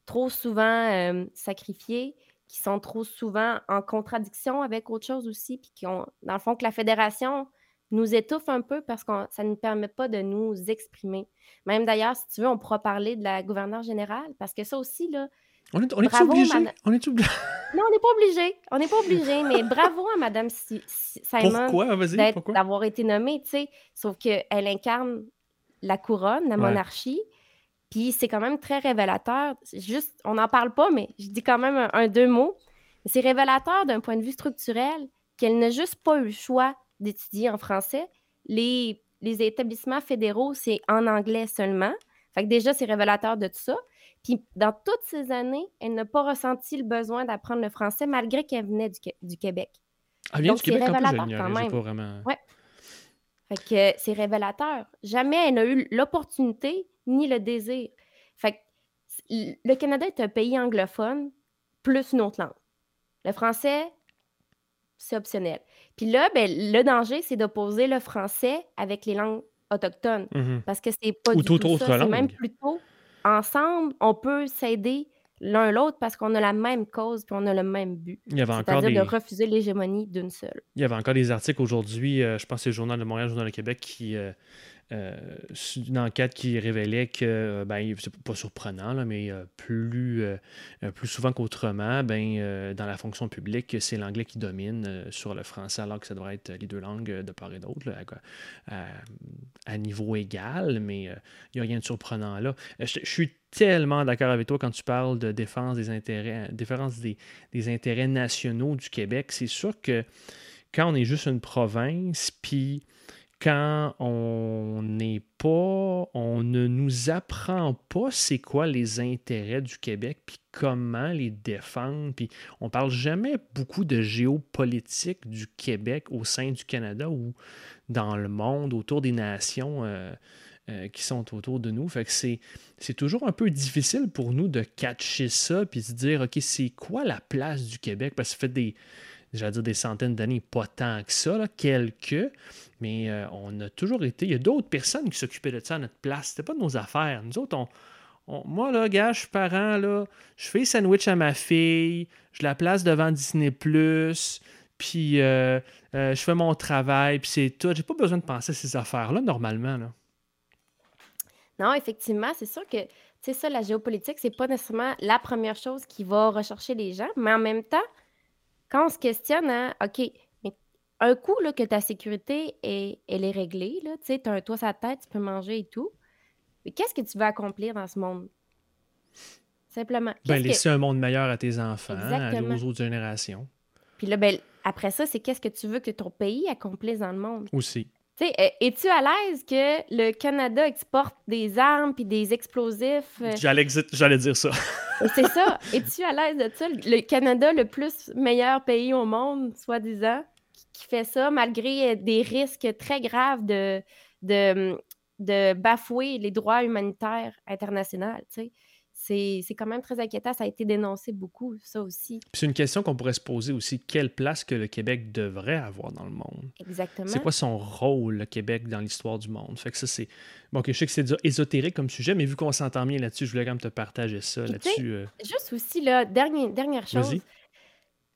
trop souvent euh, sacrifiés, qui sont trop souvent en contradiction avec autre chose aussi, puis qui ont, dans le fond, que la fédération nous étouffe un peu parce que ça ne nous permet pas de nous exprimer. Même d'ailleurs, si tu veux, on pourra parler de la gouverneure générale, parce que ça aussi, là,
On est, on est
Bravo,
obligé? On est obligé?
non, on n'est pas obligé. On n'est pas obligé, mais bravo à Madame Si- Si- Simon d'avoir été nommée, tu sais. Sauf qu'elle incarne la couronne, la
Ouais.
monarchie. Puis c'est quand même très révélateur. Juste, on n'en parle pas, mais je dis quand même un, un deux mots. C'est révélateur d'un point de vue structurel qu'elle n'a juste pas eu le choix d'étudier en français. Les, les établissements fédéraux, c'est en anglais seulement. Fait que déjà, c'est révélateur de tout ça. Puis dans toutes ces années, elle n'a pas ressenti le besoin d'apprendre le français malgré qu'elle venait du, du Québec.
Elle vient
donc,
du
c'est
Québec en plus, je
révélateur
l'ignorais,
quand même.
pas vraiment...
Ouais. Fait que c'est révélateur. Jamais elle n'a eu l'opportunité ni le désir. Fait que le Canada est un pays anglophone plus une autre langue. Le français, c'est optionnel. Puis là, ben, le danger, c'est d'opposer le français avec les langues autochtones.
Mhm.
Parce que c'est pas
Ou
du tout
autre
ça. C'est même plutôt ensemble, on peut s'aider l'un l'autre parce qu'on a la même cause puis on a le même but.
Il y avait encore
C'est-à-dire
des...
de refuser l'hégémonie d'une seule.
Il y avait encore des articles aujourd'hui, euh, je pense que c'est le Journal de Montréal, le Journal de Québec, qui. euh, une enquête qui révélait que, euh, ben, c'est pas surprenant, là, mais euh, plus, euh, euh, plus souvent qu'autrement, ben, euh, dans la fonction publique, c'est l'anglais qui domine euh, sur le français, alors que ça devrait être les deux langues euh, de part et d'autre, à, niveau égal, mais euh, il n'y a rien de surprenant là. Euh, Je, je suis tellement d'accord avec toi quand tu parles de défense des intérêts, défense des, des intérêts nationaux du Québec. C'est sûr que quand on est juste une province, puis quand on n'est pas, on ne nous apprend pas c'est quoi les intérêts du Québec, puis comment les défendre, puis on parle jamais beaucoup de géopolitique du Québec au sein du Canada ou dans le monde, autour des nations euh, euh, qui sont autour de nous. Fait que c'est, toujours un peu difficile pour nous de catcher ça, puis se dire, OK, c'est quoi la place du Québec? Parce que ça fait des, j'allais dire des centaines d'années, pas tant que ça, là, quelques, mais euh, on a toujours été. Il y a d'autres personnes qui s'occupaient de ça à notre place. C'était pas de nos affaires. Nous autres, on. moi, là, gars, je suis parent, là, je fais sandwich à ma fille, je la place devant Disney, puis euh, euh, je fais mon travail, puis c'est tout. J'ai pas besoin de penser à ces affaires-là, normalement. Là.
Non, effectivement, c'est sûr que, sais, ça, la géopolitique, c'est pas nécessairement la première chose qui va rechercher les gens, mais en même temps, quand on se questionne, hein, OK, mais un coup là, que ta sécurité est, elle est réglée, tu sais, tu as un toit sur la tête, tu peux manger et tout, mais qu'est-ce que tu veux accomplir dans ce monde? Simplement.
Ben,
que-
laisser un monde meilleur à tes enfants, à- aux autres générations
Puis là, ben, après ça, c'est qu'est-ce que tu veux que ton pays accomplisse dans le monde?
aussi.
Tu sais, euh, es-tu à l'aise que le Canada exporte des armes puis des explosifs? euh,
j'allais dire ça.
C'est ça. Es-tu à l'aise de ça? Le Canada, le plus meilleur pays au monde, soi-disant, qui- fait ça malgré des risques très graves de, de, de bafouer les droits humanitaires internationaux. tu sais? C'est quand même très inquiétant. Ça a été dénoncé beaucoup, ça aussi.
C'est une question qu'on pourrait se poser aussi. Quelle place que le Québec devrait avoir dans le monde?
Exactement.
C'est quoi son rôle, le Québec, dans l'histoire du monde? Fait que ça, c'est. Bon, je sais que c'est déjà ésotérique comme sujet, mais vu qu'on s'entend bien là-dessus, je voulais quand même te partager ça là-dessus. euh,
Juste aussi, là, dernière, dernière chose.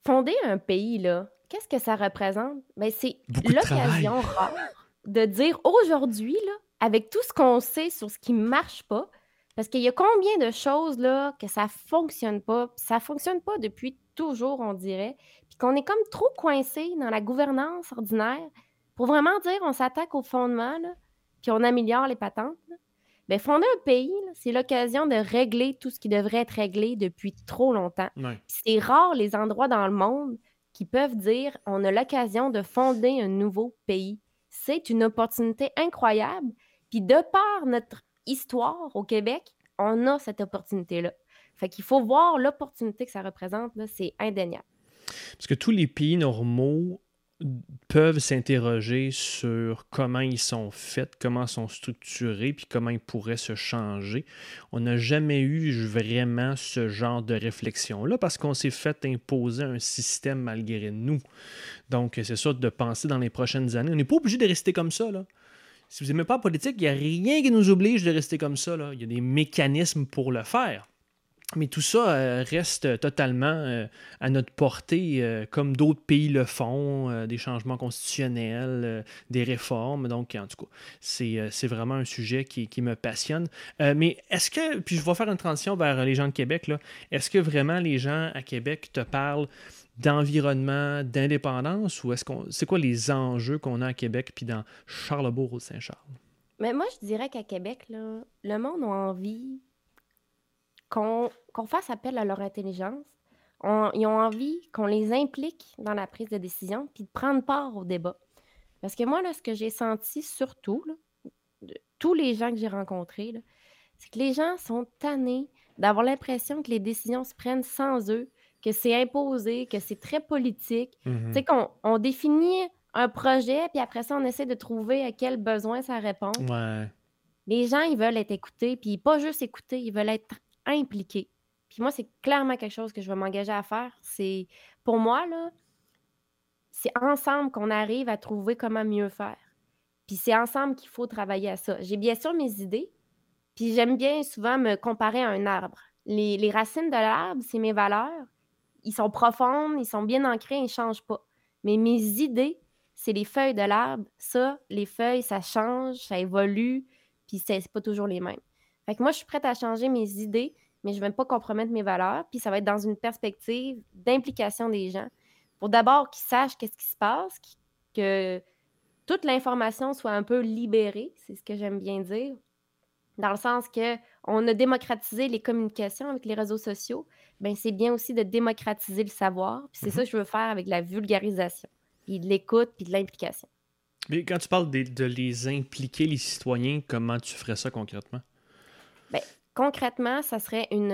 Fonder un pays, là, qu'est-ce que ça représente? Ben, c'est l'occasion rare de dire aujourd'hui, là, avec tout ce qu'on sait sur ce qui marche pas, parce qu'il y a combien de choses là que ça fonctionne pas, ça fonctionne pas depuis toujours, on dirait, puis qu'on est comme trop coincé dans la gouvernance ordinaire pour vraiment dire on s'attaque au fondement, là, puis on améliore les patentes. là? Ben, fonder un pays, c'est l'occasion de régler tout ce qui devrait être réglé depuis trop longtemps.
Ouais.
C'est rare les endroits dans le monde qui peuvent dire on a l'occasion de fonder un nouveau pays. C'est une opportunité incroyable Puis de par notre histoire au Québec, on a cette opportunité-là. Fait qu'il faut voir l'opportunité que ça représente, c'est indéniable.
Parce que tous les pays normaux peuvent s'interroger sur comment ils sont faits, comment ils sont structurés, puis comment ils pourraient se changer. On n'a jamais eu vraiment ce genre de réflexion-là parce qu'on s'est fait imposer un système malgré nous. Donc, c'est ça de penser dans les prochaines années. On n'est pas obligé de rester comme ça. Là. Si vous n'aimez pas la politique, il n'y a rien qui nous oblige de rester comme ça. Il y a des mécanismes pour le faire. Mais tout ça euh, reste totalement euh, à notre portée, euh, comme d'autres pays le font, des changements constitutionnels, des réformes. Donc, en tout cas, c'est vraiment un sujet qui, me passionne. mais est-ce que, puis je vais faire une transition vers les gens de Québec, est-ce que vraiment les gens à Québec te parlent d'environnement, d'indépendance, ou est-ce qu'on c'est quoi les enjeux qu'on a à Québec puis dans Charlebourg-Saint-Charles?
Mais moi, je dirais qu'à Québec, là, le monde a envie qu'on fasse appel à leur intelligence. ils ont envie qu'on les implique dans la prise de décision puis de prendre part au débat. Parce que moi, là, ce que j'ai senti surtout, tous les gens que j'ai rencontrés, c'est que les gens sont tannés d'avoir l'impression que les décisions se prennent sans eux, que c'est imposé, que c'est très politique. Mm-hmm. Tu sais, qu'on on définit un projet, puis après ça, on essaie de trouver à quel besoin ça répond. Les gens, ils veulent être écoutés, puis pas juste écoutés, ils veulent être impliqué. Puis moi, c'est clairement quelque chose que je vais m'engager à faire. C'est pour moi, là, c'est ensemble qu'on arrive à trouver comment mieux faire. Puis c'est ensemble qu'il faut travailler à ça. J'ai bien sûr mes idées, puis j'aime bien souvent me comparer à un arbre. Les, les racines de l'arbre, c'est mes valeurs. Ils sont profondes, ils sont bien ancrés, ils ne changent pas. Mais mes idées, c'est les feuilles de l'arbre. Ça, les feuilles, ça change, ça évolue, puis c'est pas toujours les mêmes. Fait que moi, je suis prête à changer mes idées, mais je ne vais pas compromettre mes valeurs. Puis ça va être dans une perspective d'implication des gens. Pour d'abord qu'ils sachent qu'est-ce qui se passe, que toute l'information soit un peu libérée, c'est ce que j'aime bien dire, dans le sens que on a démocratisé les communications avec les réseaux sociaux, ben c'est bien aussi de démocratiser le savoir. Puis c'est mm-hmm. ça que je veux faire avec la vulgarisation, puis de l'écoute, puis de l'implication.
Mais quand tu parles de, de, les impliquer, les citoyens, comment tu ferais ça concrètement?
Ben, concrètement, ça serait une,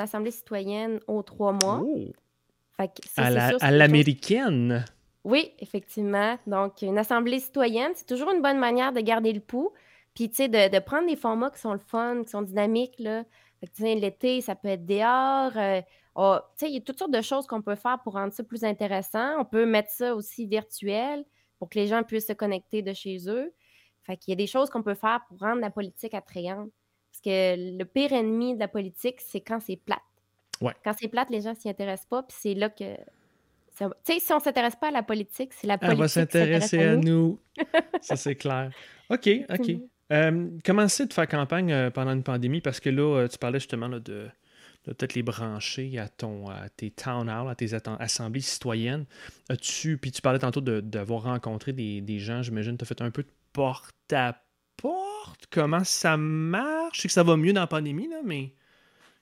assemblée citoyenne aux trois mois. Oh!
à l'américaine?
Oui, effectivement. Donc, une assemblée citoyenne, c'est toujours une bonne manière de garder le pouls. Puis, tu sais, de, prendre des formats qui sont le fun, qui sont dynamiques, là. l'été, ça peut être dehors. Euh, oh, tu sais, il y a toutes sortes de choses qu'on peut faire pour rendre ça plus intéressant. On peut mettre ça aussi virtuel pour que les gens puissent se connecter de chez eux. Fait qu'il y a des choses qu'on peut faire pour rendre la politique attrayante. Parce que le pire ennemi de la politique, c'est quand c'est plate. Quand c'est plate, les gens s'y intéressent pas, puis c'est là que. Tu sais, si on s'intéresse pas à la politique, c'est la politique.
Elle va s'intéresser à, nous. Ça, c'est clair. OK, OK. Euh, comment c'est de faire campagne euh, pendant une pandémie? Parce que là, euh, tu parlais justement de, de peut-être les brancher à, ton, à tes town halls, à tes assemblées citoyennes. As-tu, puis tu parlais tantôt d'avoir rencontré des, gens, j'imagine, tu as fait un peu de porte à porte? Comment ça marche? Je sais que ça va mieux dans la pandémie, là, mais.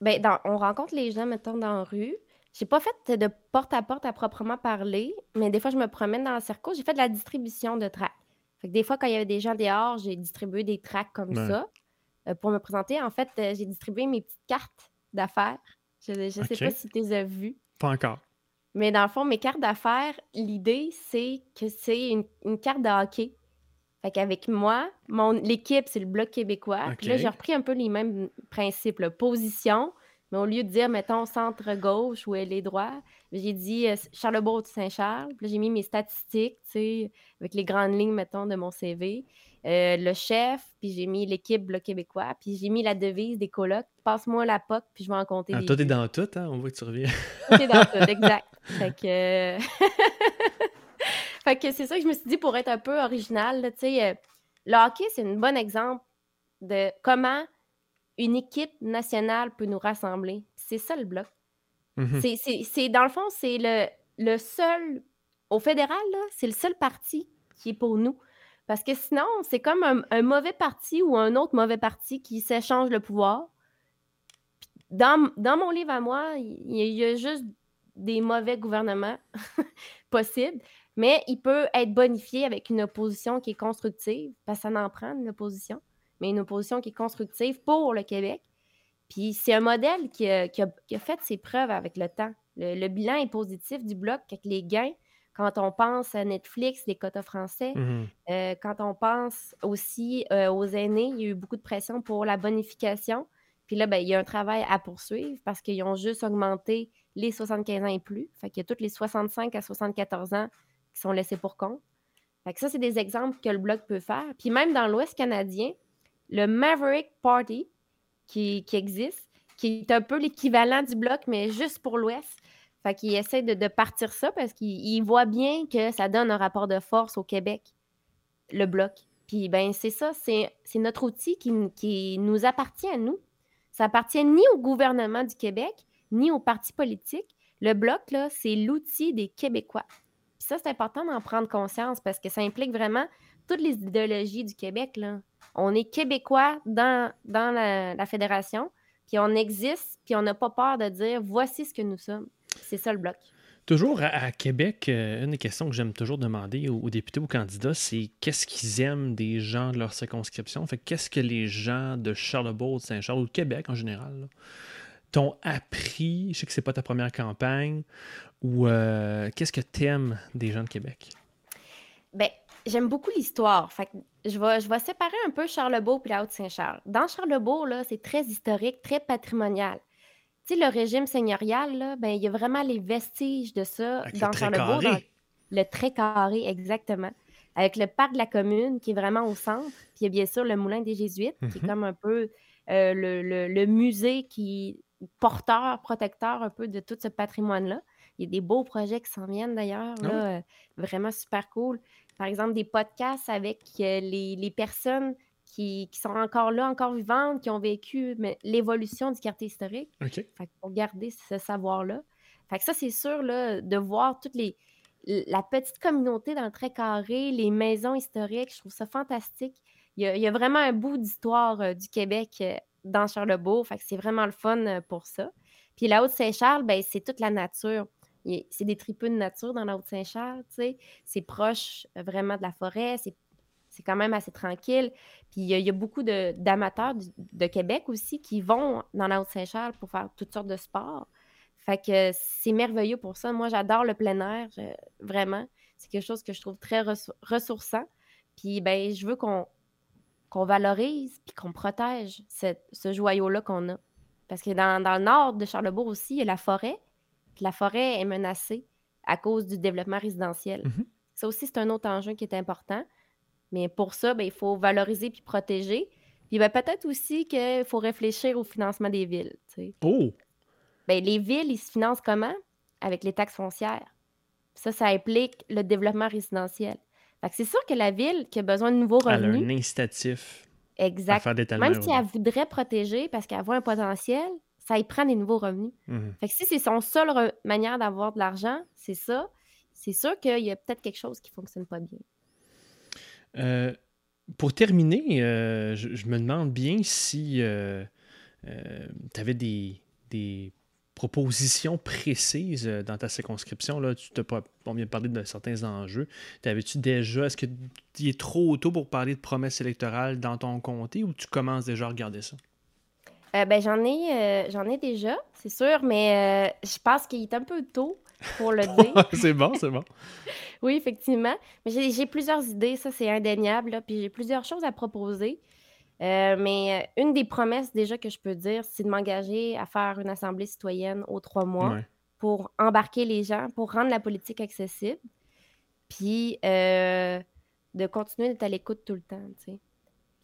Ben, on rencontre les gens, mettons, dans la rue. J'ai pas fait de porte-à-porte -à, proprement parler, mais des fois, je me promène dans le circo. J'ai fait de la distribution de tracts. Fait que des fois, quand il y avait des gens dehors, j'ai distribué des tracts comme ça euh, pour me présenter. En fait, euh, j'ai distribué mes petites cartes d'affaires. Je ne sais pas si tu les as vues.
Pas encore.
Mais dans le fond, mes cartes d'affaires, l'idée, c'est que c'est une, une, carte de hockey fait qu'avec moi, mon l'équipe, c'est le Bloc québécois. Puis là, j'ai repris un peu les mêmes principes. Position, mais au lieu de dire, mettons, centre-gauche ou elle est droit, j'ai dit euh, Charlebourg-Saint-Charles. Puis là, j'ai mis mes statistiques, tu sais, avec les grandes lignes, mettons, de mon CV. Euh, le chef, puis j'ai mis l'équipe Bloc québécois, puis j'ai mis la devise des colocs. Passe-moi la POC, puis je vais en compter.
Ah, toi, t'es dans tout, hein? On voit que tu reviens.
t'es dans tout, exact. Fait que... Fait que c'est ça que je me suis dit pour être un peu original. Tu sais, euh, le hockey, c'est un bon exemple de comment une équipe nationale peut nous rassembler. C'est ça le bloc. C'est dans le fond, c'est le, le seul au fédéral, c'est le seul parti qui est pour nous. Parce que sinon, c'est comme un, mauvais parti ou un autre mauvais parti qui s'échange le pouvoir. Dans, dans, mon livre à moi, il y a juste des mauvais gouvernements possibles. Mais il peut être bonifié avec une opposition qui est constructive, parce que ça en prend une opposition. Mais une opposition qui est constructive pour le Québec. Puis c'est un modèle qui a, fait ses preuves avec le temps. Le, bilan est positif du bloc avec les gains. Quand on pense à Netflix, les quotas français, mmh euh, quand on pense aussi euh, aux aînés, il y a eu beaucoup de pression pour la bonification. Puis là, ben, il y a un travail à poursuivre parce qu'ils ont juste augmenté les 75 ans et plus. Fait qu'il y a tous les 65 à 74 ans qui sont laissés pour compte. Fait que ça, c'est des exemples que le Bloc peut faire. Puis même dans l'Ouest canadien, le Maverick Party qui, existe, qui est un peu l'équivalent du Bloc, mais juste pour l'Ouest. Fait qu'il essaie de, partir ça parce qu'il voit bien que ça donne un rapport de force au Québec, le Bloc. Puis ben c'est ça, c'est notre outil qui, nous appartient à nous. Ça appartient ni au gouvernement du Québec, ni aux partis politiques. Le bloc, c'est l'outil des Québécois. Puis ça, c'est important d'en prendre conscience parce que ça implique vraiment toutes les idéologies du Québec. Là. On est Québécois dans, dans la, fédération, puis on existe, puis on n'a pas peur de dire voici ce que nous sommes. C'est ça le bloc.
Toujours à, Québec, euh, une des questions que j'aime toujours demander aux, députés ou aux candidats, c'est qu'est-ce qu'ils aiment des gens de leur circonscription? Fait qu'est-ce que les gens de Charlebourg, de Saint-Charles ou de Québec en général t'ont appris? Je sais que c'est pas ta première campagne, ou euh, qu'est-ce que t'aimes des gens de Québec?
Ben, j'aime beaucoup l'histoire. Fait je vais, je vais séparer un peu Charlebourg et la Haute-Saint-Charles. Dans Charlebourg, là, c'est très historique, très patrimonial tu sais, le régime seigneurial, là, ben, il y a vraiment les vestiges de ça dans Charlebourg. le très carré, exactement. Avec le parc de la commune qui est vraiment au centre. Puis il y a bien sûr le moulin des Jésuites, qui est mm-hmm. comme un peu euh, le, musée qui porteur, protecteur un peu de tout ce patrimoine-là. Il y a des beaux projets qui s'en viennent d'ailleurs, ah là, euh, vraiment super cool. Par exemple, des podcasts avec euh, les, les, personnes qui, sont encore là, encore vivantes, qui ont vécu l'évolution du quartier historique.
Fait
pour garder ce savoir-là. Fait que ça, c'est sûr, là, de voir toutes les la petite communauté dans le très carré, les maisons historiques, je trouve ça fantastique. Il y a, vraiment un bout d'histoire euh, du Québec euh, dans Charlebourg, fait que c'est vraiment le fun euh, pour ça. Puis la Haute-Saint-Charles, ben, c'est toute la nature. C'est des tripes de nature dans la Haute-Saint-Charles, tu sais. C'est proche vraiment de la forêt, c'est quand même assez tranquille. Puis il y, a beaucoup d'amateurs de, Québec aussi qui vont dans la Haute-Saint-Charles pour faire toutes sortes de sports. Fait que c'est merveilleux pour ça. Moi, j'adore le plein air, vraiment. C'est quelque chose que je trouve très ressourçant. Puis ben, je veux qu'on valorise puis qu'on protège ce joyau-là qu'on a. Parce que dans, le nord de Charlebourg aussi, il y a la forêt. La forêt est menacée à cause du développement résidentiel. Mmh ça aussi, c'est un autre enjeu qui est important. Mais pour ça, ben, il faut valoriser puis protéger. Puis ben, peut-être aussi qu'il faut réfléchir au financement des villes.
Oh!
Ben, les villes, ils se financent comment? Avec les taxes foncières. Ça, ça implique le développement résidentiel. c'est sûr que la ville qui a besoin de nouveaux revenus.
Elle a un incitatif.
Exact. Même si elle voudrait protéger parce qu'elle voit un potentiel, ça y prend des nouveaux revenus. Mmh fait que si c'est son seule manière d'avoir de l'argent, c'est ça, c'est sûr qu'il y a peut-être quelque chose qui ne fonctionne pas bien.
Euh, pour terminer, euh, je, me demande bien si euh, tu avais des, propositions précises dans ta circonscription. Là, tu pas, on vient de parler de certains enjeux. T'avais-tu déjà, est-ce qu'il est trop tôt pour parler de promesses électorales dans ton comté ou tu commences déjà à regarder ça?
Ben, j'en ai, j'en ai déjà, c'est sûr, mais je pense qu'il est un peu tôt pour le dire.
c'est bon, c'est bon.
oui, effectivement. Mais j'ai plusieurs idées, ça c'est indéniable. puis j'ai plusieurs choses à proposer. Euh, mais euh, une des promesses déjà que je peux dire, c'est de m'engager à faire une assemblée citoyenne aux trois mois pour embarquer les gens, pour rendre la politique accessible, puis euh, de continuer d'être à l'écoute tout le temps.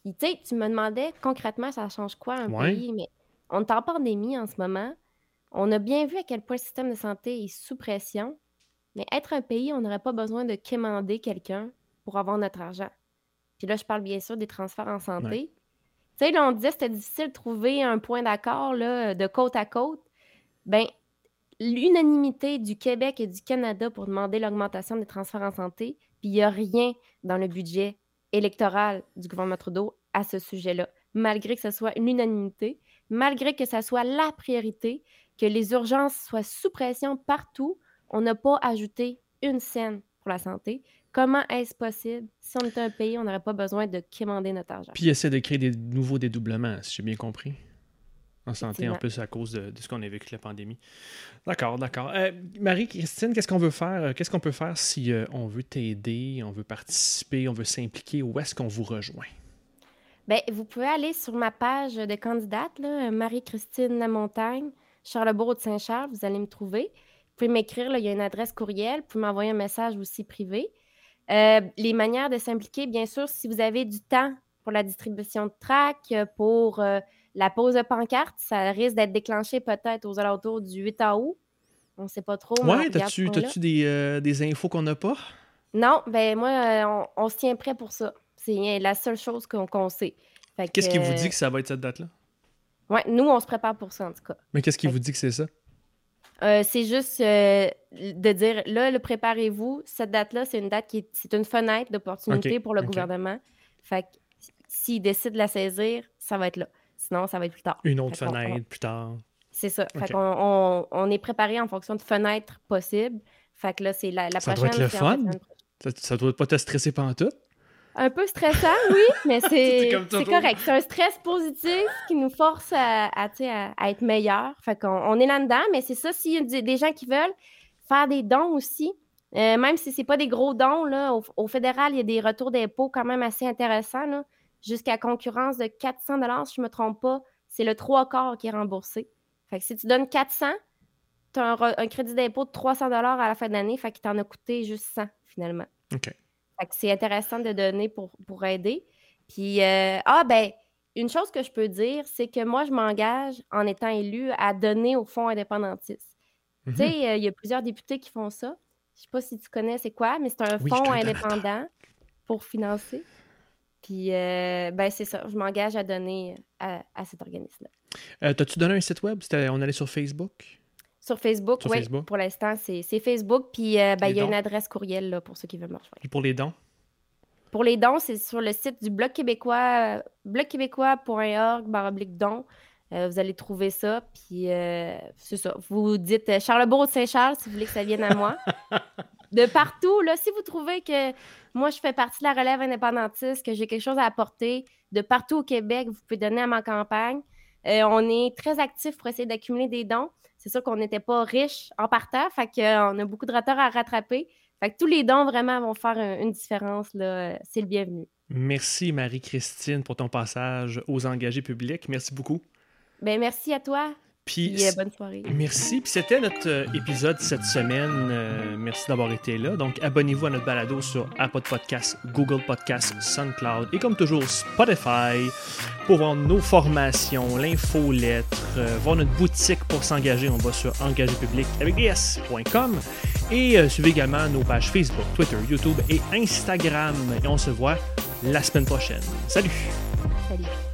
Puis tu sais, tu me demandais concrètement ça change quoi un pays, mais on est en pandémie en ce moment. On a bien vu à quel point le système de santé est sous pression, mais être un pays, on n'aurait pas besoin de quémander quelqu'un pour avoir notre argent. Puis là, je parle bien sûr des transferts en santé. Tu sais, là, on disait que c'était difficile de trouver un point d'accord de côte à côte. Ben, l'unanimité du Québec et du Canada pour demander l'augmentation des transferts en santé, puis il n'y a rien dans le budget électoral du gouvernement Trudeau à ce sujet-là, malgré que ce soit une unanimité, malgré que ce soit la priorité, que les urgences soient sous pression partout, on n'a pas ajouté une scène pour la santé. Comment est-ce possible? Si on était un pays, on n'aurait pas besoin de quémander notre argent.
Puis essaie de créer des nouveaux dédoublements, si j'ai bien compris. En santé, en plus, à cause de, ce qu'on a vécu la pandémie. D'accord, d'accord. Euh, Marie-Christine, qu'est-ce qu'on veut faire? Euh, qu'est-ce qu'on peut faire si euh, on veut t'aider, on veut participer, on veut s'impliquer? Où est-ce qu'on vous rejoint?
Bien, vous pouvez aller sur ma page de candidate, Marie-Christine Lamontagne, Charlebourg de Saint-Charles, vous allez me trouver. Vous pouvez m'écrire, il y a une adresse courriel, vous pouvez m'envoyer un message aussi privé. les manières de s'impliquer, bien sûr, si vous avez du temps pour la distribution de tracts, pour la pause de pancarte, ça risque d'être déclenché peut-être aux alentours du 8 août. On ne sait pas trop.
Ouais, t'as-tu des, euh, des, infos qu'on n'a pas?
Non, ben moi, euh, on, se tient prêt pour ça. C'est la seule chose qu'on sait.
Qu'est-ce qui vous dit que ça va être cette date-là?
Oui, nous, on se prépare pour ça, en tout cas.
Mais qu'est-ce qui vous dit que c'est ça?
Euh, c'est juste de dire, là, le préparez-vous. Cette date-là, c'est une date qui est, c'est une fenêtre d'opportunité pour le gouvernement. Fait que s'il décide de la saisir, ça va être là. Sinon, ça va être plus tard.
Une autre fenêtre plus tard.
C'est ça. Fait on, on, est préparé en fonction de fenêtres possibles. Fait que là, c'est la, la
ça Doit être le fun. Ça, ne doit pas te stresser pendant tout.
Un peu stressant, oui, mais c'est correct. C'est un stress positif qui nous force à, à, à être meilleur. Fait qu'on on est là-dedans, mais c'est ça, s'il y a des gens qui veulent faire des dons aussi, euh, même si ce n'est pas des gros dons, là, au, au, fédéral, il y a des retours d'impôts quand même assez intéressants. Là jusqu'à concurrence de 400 si je ne me trompe pas, c'est le trois quarts qui est remboursé. Fait que si tu donnes 400, tu as un, crédit d'impôt de 300 à la fin de l'année, fait qu'il t'en a coûté juste 100 finalement.
OK.
Fait que c'est intéressant de donner pour, pour aider. Puis, euh, ah ben, une chose que je peux dire, c'est que moi, je m'engage en étant élu à donner au fonds indépendantiste. Tu sais, euh, il y a plusieurs députés qui font ça. Je ne sais pas si tu connais c'est quoi, mais c'est un fonds indépendant pour financer. Puis, euh, ben, c'est ça. Je m'engage à donner à, cet organisme-là.
Euh, T'as-tu donné un site web? On allait sur Facebook?
Sur Facebook, oui. Pour l'instant, c'est Facebook. Puis, euh, ben, il y a une adresse courriel là, pour ceux qui veulent me rejoindre.
Et pour les dons?
Pour les dons, c'est sur le site du Bloc québécois, blocquébécois.org, baroblique dons. vous allez trouver ça. Puis, c'est ça. Vous dites Charlebourg de Saint-Charles si vous voulez que ça vienne à moi. de partout. Là, si vous trouvez que moi, je fais partie de la relève indépendantiste, que j'ai quelque chose à apporter, de partout au Québec, vous pouvez donner à ma campagne. Euh, on est très actifs pour essayer d'accumuler des dons. C'est sûr qu'on n'était pas riche en partant, fait qu'on a beaucoup de retards à rattraper. Fait que tous les dons vraiment vont faire une différence. C'est le bienvenu.
Merci Marie-Christine pour ton passage aux engagés publics. Merci beaucoup.
Ben, merci à toi.
Puis,
bonne soirée.
Merci. Puis c'était notre euh, épisode cette semaine. Euh, merci d'avoir été là. Donc, abonnez-vous à notre balado sur Apple Podcasts, Google Podcasts, SoundCloud et comme toujours Spotify pour voir nos formations, l'infolettre, euh, voir notre boutique pour s'engager. On va sur engagerpublic avec s.com et suivez également nos pages Facebook, Twitter, YouTube et Instagram. Et on se voit la semaine prochaine. Salut!
Salut!